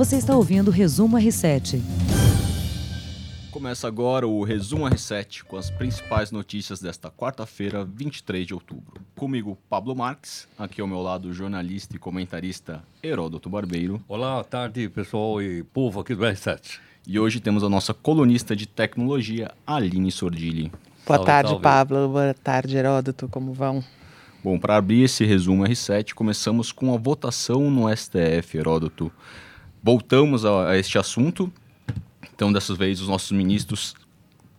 Você está ouvindo o Resumo R7. Começa agora o Resumo R7 com as principais notícias desta quarta-feira, 23 de outubro. Comigo, Pablo Marques, aqui ao meu lado, o jornalista e comentarista Heródoto Barbeiro. Olá, tarde pessoal e povo aqui do R7. E hoje temos a nossa colunista de tecnologia, Aline Sordilli. Boa Salve, tarde, salve. Pablo. Boa tarde, Heródoto. Como vão? Bom, para abrir esse resumo R7, começamos com a votação no STF, Heródoto. Voltamos a, a este assunto. Então, dessa vez, os nossos ministros,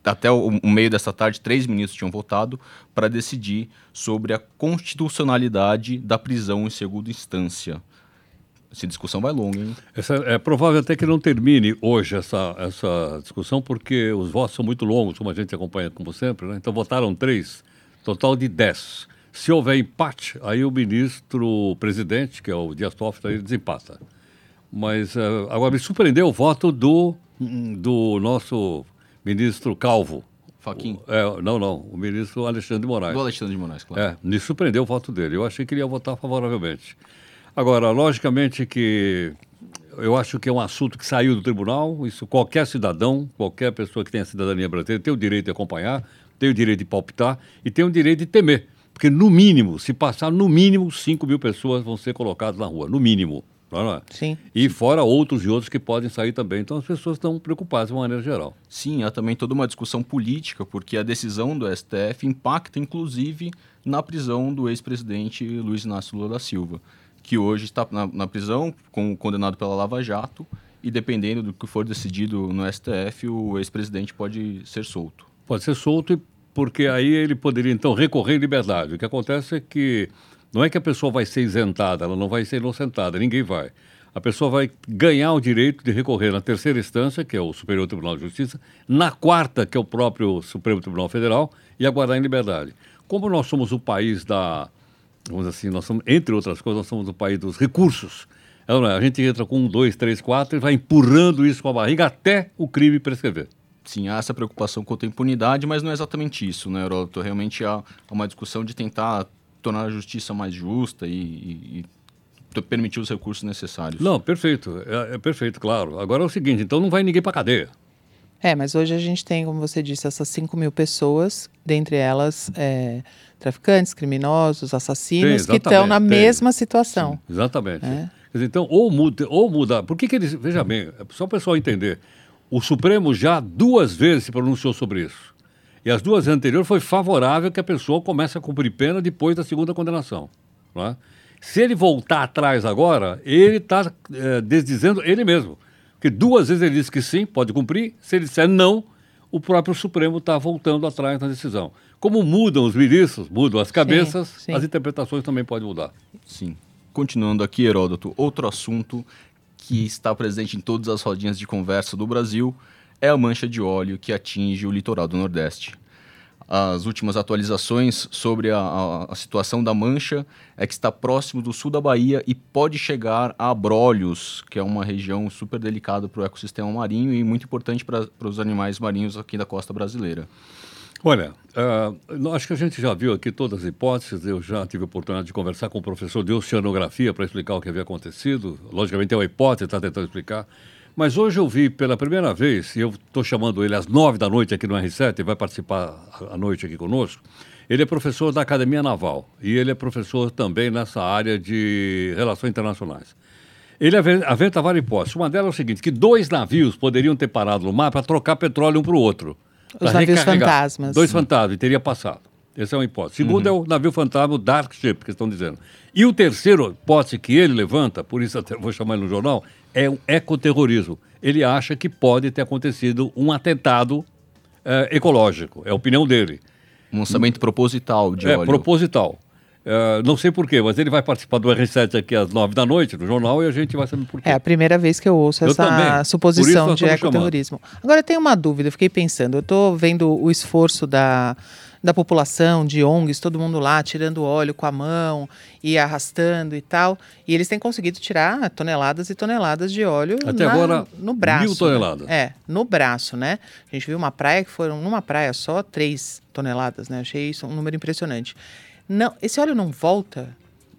até o, o meio dessa tarde, três ministros tinham votado para decidir sobre a constitucionalidade da prisão em segunda instância. Essa discussão vai longa, hein? Essa, é provável até que não termine hoje essa, essa discussão, porque os votos são muito longos, como a gente acompanha como sempre, né? Então votaram três, total de dez. Se houver empate, aí o ministro presidente, que é o Dias Toffoli, desempata. Mas eh, agora me surpreendeu o voto do, do nosso ministro Calvo. Faquin. É, não, não, o ministro Alexandre de Moraes. Do Alexandre de Moraes, claro. É, me surpreendeu o voto dele. Eu achei que ele ia votar favoravelmente. Agora, logicamente que eu acho que é um assunto que saiu do tribunal. Isso qualquer cidadão, qualquer pessoa que tenha cidadania brasileira tem o direito de acompanhar, tem o direito de palpitar e tem o direito de temer. Porque, no mínimo, se passar, no mínimo, 5 mil pessoas vão ser colocadas na rua. No mínimo. É? Sim. E fora outros e outros que podem sair também. Então, as pessoas estão preocupadas de uma maneira geral. Sim, há também toda uma discussão política, porque a decisão do STF impacta, inclusive, na prisão do ex-presidente Luiz Inácio Lula da Silva, que hoje está na, na prisão, com, condenado pela Lava Jato, e dependendo do que for decidido no STF, o ex-presidente pode ser solto. Pode ser solto, porque aí ele poderia então recorrer em liberdade. O que acontece é que não é que a pessoa vai ser isentada, ela não vai ser inocentada, ninguém vai. A pessoa vai ganhar o direito de recorrer na terceira instância, que é o Superior Tribunal de Justiça, na quarta, que é o próprio Supremo Tribunal Federal, e aguardar em liberdade. Como nós somos o país da, vamos assim, nós somos, entre outras coisas, nós somos o país dos recursos. É, é? A gente entra com um, dois, três, quatro e vai empurrando isso com a barriga até o crime prescrever. Sim, há essa preocupação quanto à impunidade, mas não é exatamente isso, né, Heródoto? Realmente há uma discussão de tentar tornar a justiça mais justa e, e- e permitir os recursos necessários. Não, perfeito. É, é perfeito, claro. Agora é o seguinte, então não vai ninguém para cadeia. É, mas hoje a gente tem, como você disse, essas 5 mil pessoas, dentre elas é, traficantes, criminosos, assassinos, Tem, que estão na tem. mesma situação. Exatamente. É. Dizer, então, ou muda, ou mudar. Por que, que eles. Veja bem, é só o pessoal entender. O Supremo já duas vezes se pronunciou sobre isso. E as duas anteriores foi favorável que a pessoa comece a cumprir pena depois da segunda condenação. não é? Se ele voltar atrás agora, ele está desdizendo ele mesmo. Porque duas vezes ele disse que sim, pode cumprir. Se ele disser não, o próprio Supremo está voltando atrás na decisão. Como mudam os ministros, mudam as cabeças, sim. as interpretações também podem mudar. Sim. Continuando aqui, Heródoto, outro assunto que está presente em todas as rodinhas de conversa do Brasil é a mancha de óleo que atinge o litoral do Nordeste. As últimas atualizações sobre a, a- a situação da mancha é que está próximo do sul da Bahia e pode chegar a Abrolhos, que é uma região super delicada para o ecossistema marinho e muito importante para os animais marinhos aqui da costa brasileira. Olha, eu acho que a gente já viu aqui todas as hipóteses. Eu já tive a oportunidade de conversar com o professor de oceanografia para explicar o que havia acontecido. Logicamente é uma hipótese, está tentando explicar. Mas hoje eu vi pela primeira vez, e eu estou chamando ele às nove da noite aqui no R7, e vai participar à noite aqui conosco. Ele é professor da Academia Naval e ele é professor também nessa área de relações internacionais. Ele aven- aventa várias hipóteses. Uma delas é o seguinte, que dois navios poderiam ter parado no mar para trocar petróleo um para o outro. Os navios recarregar. fantasmas. Dois fantasmas, e teria passado. Essa é uma hipótese. Segundo é o navio fantasma, o Dark Ship, que estão dizendo. E o terceiro hipótese que ele levanta, por isso até vou chamar ele no jornal, é o ecoterrorismo. Ele acha que pode ter acontecido um atentado eh, ecológico. É a opinião dele. Um lançamento proposital de é óleo. proposital. Eh, não sei porquê, mas ele vai participar do R7 aqui às nove da noite, no jornal, e a gente vai saber porquê. É a primeira vez que eu ouço Eu essa também. Suposição de ecoterrorismo. Agora, eu tenho uma dúvida, eu fiquei pensando. Eu estou vendo o esforço da, da população, de ONGs, todo mundo lá tirando óleo com a mão e arrastando e tal. E eles têm conseguido tirar toneladas e toneladas de óleo Até na- agora, no braço. mil toneladas. Né? É, no braço, né? A gente viu uma praia que foram, numa praia só, três toneladas, né? Achei isso um número impressionante. Não, esse óleo não volta?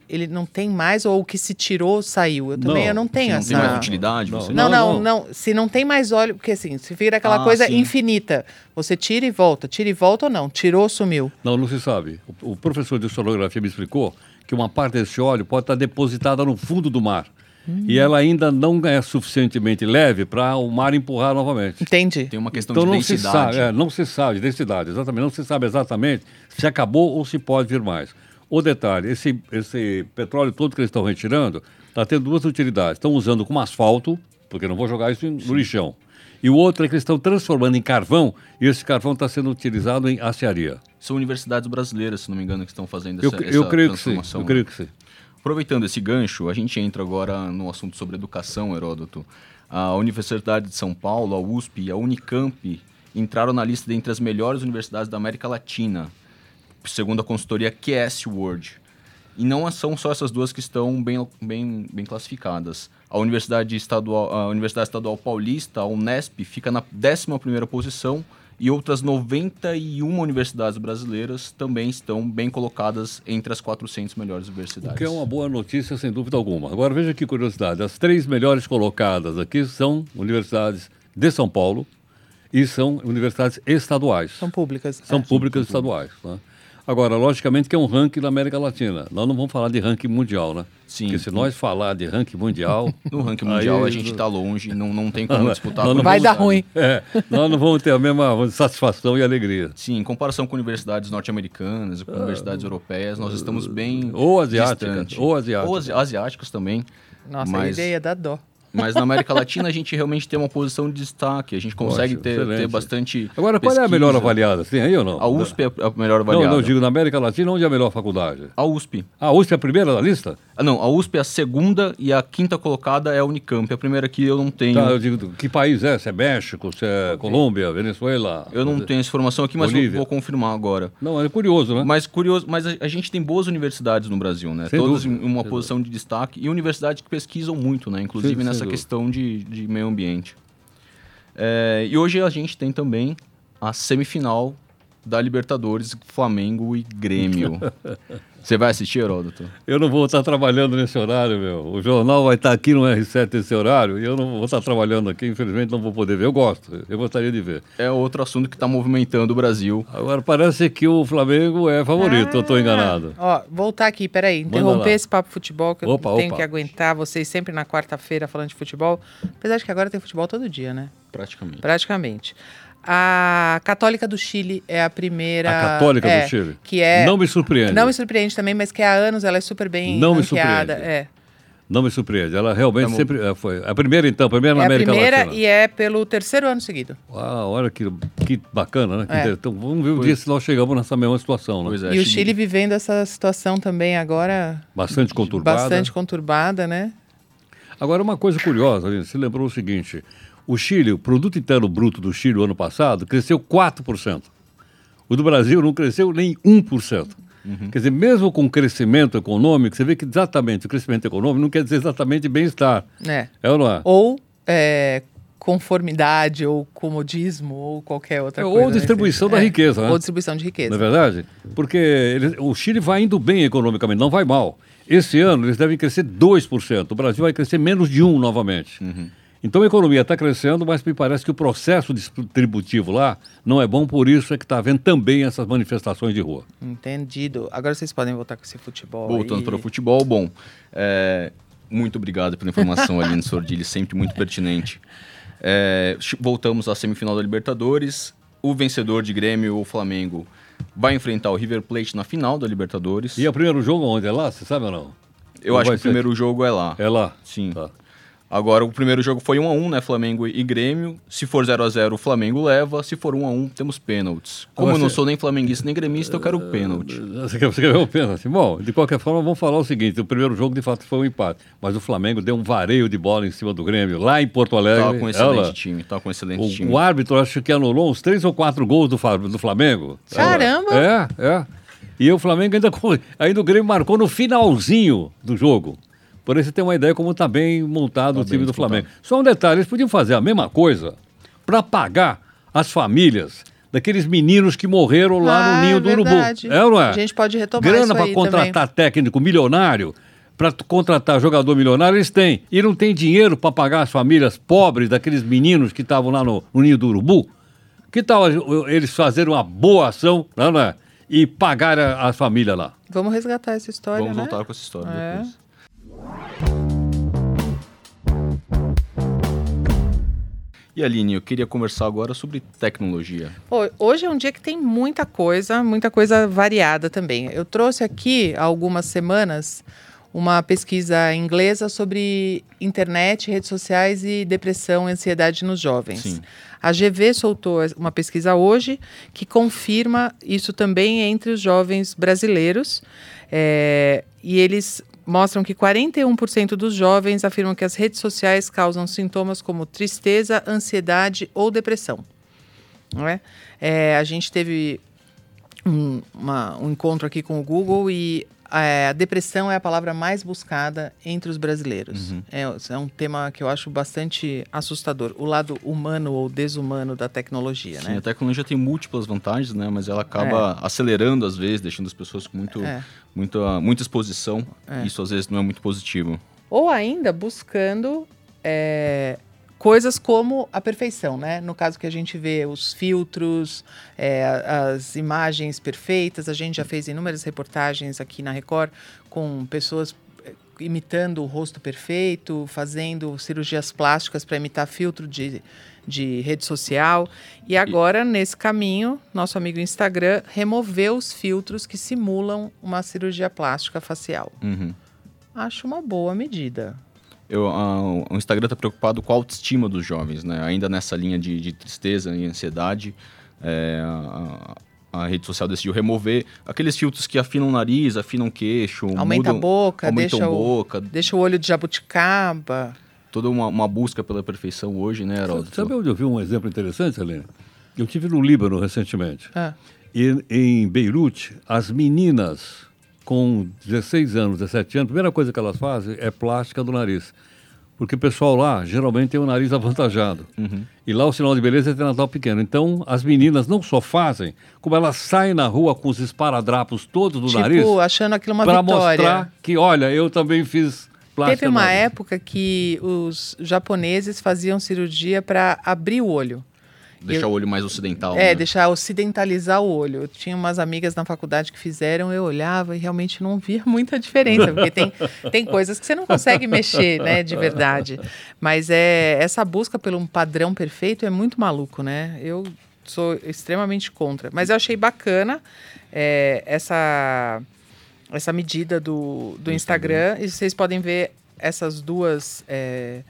ele não tem mais, ou o que se tirou saiu. Eu também Não, eu não tenho não essa. tem mais utilidade? Não. você Não, não, Não, não, Se não tem mais óleo, porque assim, se vira aquela Ah, coisa sim. infinita. Você tira e volta, tira e volta ou não? Tirou, sumiu. Não, não se sabe. O, o professor de sonografia me explicou que uma parte desse óleo pode estar depositada no fundo do mar. E ela ainda não é suficientemente leve para o mar empurrar novamente. Entendi. Tem uma questão Então de não densidade. se sabe, é, não se sabe, densidade, exatamente, não se sabe exatamente se acabou ou se pode vir mais. O detalhe, esse, esse petróleo todo que eles estão retirando está tendo duas utilidades. Estão usando como asfalto, porque não vou jogar isso em- no lixão. E o outro é que eles estão transformando em carvão, e esse carvão está sendo utilizado em aciaria. São universidades brasileiras, se não me engano, que estão fazendo Eu, essa, eu essa creio que sim, transformação. eu né? creio que sim. Aproveitando esse gancho, a gente entra agora no assunto sobre educação, Heródoto. A Universidade de São Paulo, a USP e a Unicamp entraram na lista dentre as melhores universidades da América Latina, segundo a consultoria QS World. E não são só essas duas que estão bem, bem, bem classificadas. A Universidade Estadual, a Universidade Estadual Paulista, a Unesp, fica na 11ª posição e outras 91 universidades brasileiras também estão bem colocadas entre as 400 melhores universidades. O que é uma boa notícia, sem dúvida alguma. Agora, veja que curiosidade. As três melhores colocadas aqui são universidades de São Paulo e são universidades estaduais. São públicas. São é. públicas estaduais. né? Agora, logicamente que é um ranking da América Latina. Nós não vamos falar de ranking mundial, né? Sim. Porque se nós falar de ranking mundial... No ranking mundial aí- a gente está longe, não, não tem como disputar. não, Vai dar ruim. É, nós não vamos ter a mesma satisfação e alegria. Sim, em comparação com universidades norte-americanas e com universidades europeias, nós estamos bem Ou asiáticas, distante. ou asiáticas. Ou asiáticas também. Nossa, mas, a ideia dá dó. Mas na América Latina a gente realmente tem uma posição de destaque. A gente consegue Poxa, ter, ter bastante Agora, qual é a pesquisa. melhor avaliada? Tem aí ou não? A USP é a melhor Não, avaliada. não, digo na América Latina, onde é a melhor faculdade? A USP. A USP é a primeira da lista? Ah, não, a USP é a segunda e a quinta colocada é a Unicamp. A primeira que eu não tenho. Tá, eu digo, que país é? Se é México, se é Colômbia, Venezuela? Eu não tenho essa informação aqui, mas Bolívia. vou confirmar agora. Não, é curioso, né? Mas curioso, mas a, a gente tem boas universidades no Brasil, né? Sem Todas dúvida, em uma posição de destaque e universidades que pesquisam muito, né? Inclusive Sim, nessa dúvida. questão de, de meio ambiente. É, e hoje a gente tem também a semifinal da Libertadores, Flamengo e Grêmio. Você vai assistir, Heródoto? Eu não vou estar trabalhando nesse horário, meu. O jornal vai estar aqui no R7 nesse horário e eu não vou estar trabalhando aqui, infelizmente não vou poder ver. Eu gosto, eu gostaria de ver. É outro assunto que está movimentando o Brasil. Agora, parece que o Flamengo é favorito, eu estou enganado. Ó, voltar aqui, peraí, interromper esse papo futebol, que Opa, eu tenho opa. que aguentar vocês sempre na quarta-feira falando de futebol. Apesar de que agora tem futebol todo dia, né? Praticamente. Praticamente. A Católica do Chile é a primeira. A Católica é, do Chile? Que é. Não me surpreende. Não me surpreende também, mas que há anos ela é super bem Não me ranqueada. surpreende. É. Não me surpreende. Ela realmente Tá bom. sempre é, foi. A primeira, então, a primeira na É a América primeira Latina. e é pelo terceiro ano seguido. Ah, olha que, que bacana, né? É. Então, vamos ver o dia se nós chegamos nessa mesma situação, né? Pois é, e o Chile vivendo essa situação também agora Bastante conturbada. bastante conturbada, né? Agora, uma coisa curiosa, Aline, você lembrou o seguinte: o Chile, o produto interno bruto do Chile o ano passado cresceu 4%. O do Brasil não cresceu nem 1%. Quer dizer, mesmo com crescimento econômico, você vê que exatamente o crescimento econômico não quer dizer exatamente bem-estar. É. É ou não é? Ou é, conformidade, ou comodismo, ou qualquer outra É, ou coisa. nesse distribuição da riqueza, né? Ou distribuição de riqueza. Não é verdade? Porque ele- o Chile vai indo bem economicamente, não vai mal. Esse ano eles devem crescer 2%. O Brasil vai crescer menos de 1% novamente. Então a economia está crescendo, mas me parece que o processo distributivo lá não é bom, por isso é que está havendo também essas manifestações de rua. Entendido. Agora vocês podem voltar com esse futebol. Voltando aí. para o futebol, bom, é, muito obrigado pela informação, Aline Sordilli, sempre muito pertinente. É, voltamos à semifinal da Libertadores. O vencedor de Grêmio ou Flamengo vai enfrentar o River Plate na final da Libertadores. E é o primeiro jogo onde? É lá? Você sabe ou não? Eu Ou acho que o primeiro jogo é lá. É lá? Sim. Tá. Agora, o primeiro jogo foi 1 a 1 né? Flamengo e Grêmio. Se for 0 a 0 o Flamengo leva. Se for 1 a 1 temos pênaltis. Como Agora eu não você- sou nem flamenguista nem gremista, eu quero o pênalti. Você quer, você quer ver o pênalti? Bom, de qualquer forma, vamos falar o seguinte: o primeiro jogo de fato foi um empate, mas o Flamengo deu um vareio de bola em cima do Grêmio, lá em Porto Alegre. Tava com um excelente Ela- time. Tava com um excelente O, time. o árbitro acho que anulou uns três ou quatro gols do, do Flamengo. Caramba! É, é. E o Flamengo ainda, ainda o Grêmio marcou no finalzinho do jogo. Por isso você tem uma ideia como está bem montado Tá o time bem do. Flamengo. Só um detalhe, eles podiam fazer a mesma coisa para pagar as famílias daqueles meninos que morreram lá Ah, no ninho do verdade. Urubu. É ou não é? A gente pode retomar Grana para contratar técnico milionário para contratar jogador milionário, eles têm. E não tem dinheiro para pagar as famílias pobres daqueles meninos que estavam lá no, no Ninho do Urubu? Que tal eles fazerem uma boa ação não, não é? e pagar a, a, família lá? Vamos resgatar essa história, Vamos né? voltar com essa história É. depois. E Aline, eu queria conversar agora sobre tecnologia. Hoje é um dia que tem muita coisa, muita coisa variada também. Eu trouxe aqui há algumas semanas uma pesquisa inglesa sobre internet, redes sociais e depressão e ansiedade nos jovens. Sim. A GV soltou uma pesquisa hoje que confirma isso também entre os jovens brasileiros. É, e eles mostram que 41% dos jovens afirmam que as redes sociais causam sintomas como tristeza, ansiedade ou depressão. Não é? É, a gente teve um, uma- um encontro aqui com o Google e é, a depressão é a palavra mais buscada entre os brasileiros. É, é um tema que eu acho bastante assustador. O lado humano ou desumano da tecnologia, Sim, né? a tecnologia tem múltiplas vantagens, né? Mas ela acaba acelerando às vezes, deixando as pessoas com muito, É. muita, muita exposição. Isso às vezes não é muito positivo. Ou ainda buscando é, coisas como a perfeição, né? No caso que a gente vê os filtros, é, as imagens perfeitas, a gente já fez inúmeras reportagens aqui na Record com pessoas é, imitando o rosto perfeito, fazendo cirurgias plásticas para imitar filtro de, de rede social. E agora, nesse caminho, nosso amigo Instagram removeu os filtros que simulam uma cirurgia plástica facial. Uhum. Acho uma boa medida. Eu, ah, o Instagram está preocupado com a autoestima dos jovens, né? Ainda nessa linha de, de tristeza e ansiedade, é, a, a rede social decidiu remover aqueles filtros que afinam o nariz, afinam o queixo, Aumenta mudam, a boca, aumentam deixa a o, boca, deixa o olho de jabuticaba. toda uma, uma busca pela perfeição hoje, né, Heródoto? Sabe onde eu vi um exemplo interessante, Helena? Eu tive no Líbano recentemente. Ah, E em Beirute, as meninas com 16 anos, 17 anos, a primeira coisa que elas fazem é plástica do nariz. Porque o pessoal lá geralmente tem o nariz avantajado. E lá o sinal de beleza é ter Natal pequeno. Então as meninas não só fazem, como elas saem na rua com os esparadrapos todos do tipo, nariz achando aquilo uma para vitória. mostrar que, olha, eu também fiz plástica Teve uma época que os japoneses faziam cirurgia para abrir o olho. Deixar eu- o olho mais ocidental. É, né? deixar ocidentalizar o olho. Eu tinha umas amigas na faculdade que fizeram, eu olhava e realmente não via muita diferença, porque tem, tem coisas que você não consegue mexer, né, de verdade. Mas é essa busca pelo um padrão perfeito é muito maluco, né? Eu sou extremamente contra. Mas eu achei bacana é, essa, essa medida do, do Instagram. E vocês podem ver essas duas é,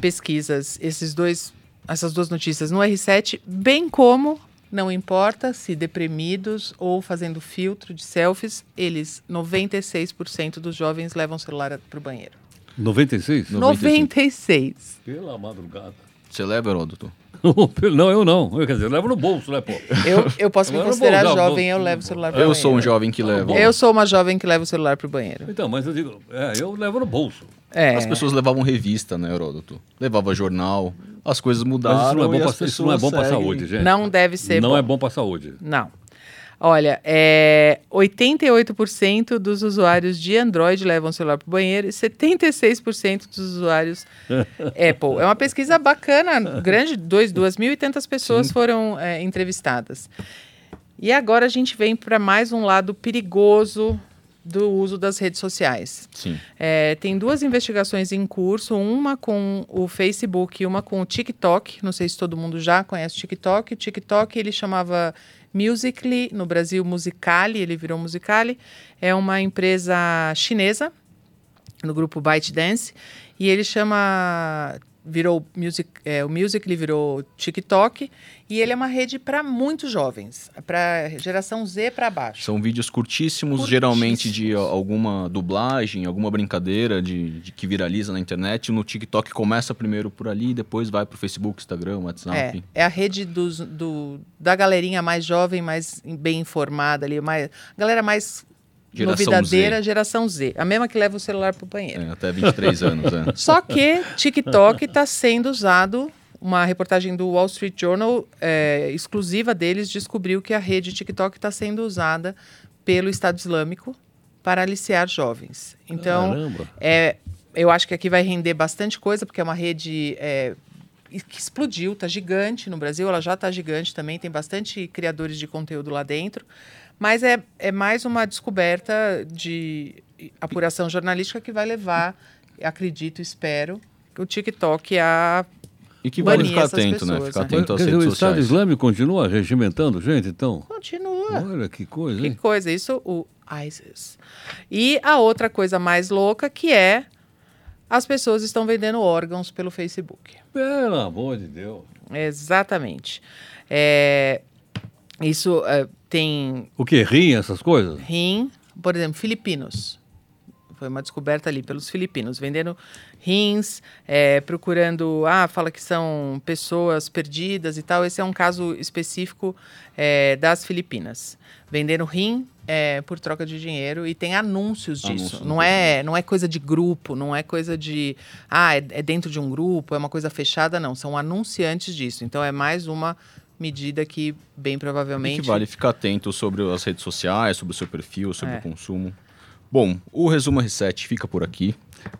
pesquisas, esses dois, essas duas notícias no R7, bem como não importa se deprimidos ou fazendo filtro de selfies, eles 96% dos jovens levam o celular para o banheiro. 96? 96. Pela madrugada. Você leva, Heródoto? não, eu não. Eu, quer dizer, eu levo no bolso, né, pô? Eu, eu posso me eu vou considerar usar o jovem, bolso. eu levo o celular para o Eu banheiro. sou um jovem que leva. Eu sou uma jovem que leva o celular para o banheiro. Então, mas eu digo, é, eu levo no bolso. É. As pessoas levavam revista, né, Heródoto? Levava jornal, as coisas mudaram. Mas isso não é bom, pra, as isso não é bom pra pessoas saúde, seguem. gente. Não deve ser Não bom. é bom pra saúde. Não. Olha, é, 88% dos usuários de Android levam o celular para o banheiro e 76% dos usuários Apple. É uma pesquisa bacana, grande, dois, duas mil e tantas pessoas foram é, entrevistadas. E agora a gente vem para mais um lado perigoso do uso das redes sociais. Sim. É, tem duas investigações em curso, uma com o Facebook e uma com o TikTok. Não sei se todo mundo já conhece o TikTok. O TikTok ele chamava Musical.ly, no Brasil Musicali, ele virou Musicali. É uma empresa chinesa, no grupo ByteDance, e ele chama virou music, é, o Musical.ly virou TikTok e ele é uma rede para muitos jovens, para geração Z para baixo. São vídeos curtíssimos, Curtíssimos. geralmente de alguma dublagem, alguma brincadeira de, de que viraliza na internet. No TikTok começa primeiro por ali, depois vai pro Facebook, Instagram, É, WhatsApp. é a rede dos, do, da galerinha mais jovem, mais bem informada ali, mais, galera mais Geração novidadeira, Z. geração Z. A mesma que leva o celular pro banheiro. É, até 23 anos, é. Só que TikTok está sendo usado. Uma reportagem do Wall Street Journal é, exclusiva deles descobriu que a rede TikTok está sendo usada pelo Estado Islâmico para aliciar jovens. Então, Caramba. é, eu acho que aqui vai render bastante coisa, porque é uma rede é, que explodiu, está gigante no Brasil, ela já está gigante também, tem bastante criadores de conteúdo lá dentro, mas é, é mais uma descoberta de apuração jornalística que vai levar, acredito, espero, o TikTok a E que vale ficar atento, né? pessoas, Ficar né? atento às Quer dizer, redes o Estado sociais. Islâmico continua regimentando gente, então? continua. Olha que coisa, Que hein? coisa, isso o ISIS. E a outra coisa mais louca que é as pessoas estão vendendo órgãos pelo Facebook. Pelo amor de Deus. Exatamente. É, isso é, tem O que? Rim, essas coisas? rim, por exemplo, filipinos. Foi uma descoberta ali pelos filipinos, vendendo rins, é, procurando. Ah, fala que são pessoas perdidas e tal. Esse é um caso específico é, das Filipinas. Vendendo rim é, por troca de dinheiro e tem anúncios disso. Anúncios no não, é, não é coisa de grupo, não é coisa de. Ah, é, é dentro de um grupo, é uma coisa fechada, não. São anunciantes disso. Então é mais uma medida que, bem E provavelmente. que vale ficar atento sobre as redes sociais, sobre o seu perfil, sobre É. o consumo. Bom, o resumo R7 fica por aqui.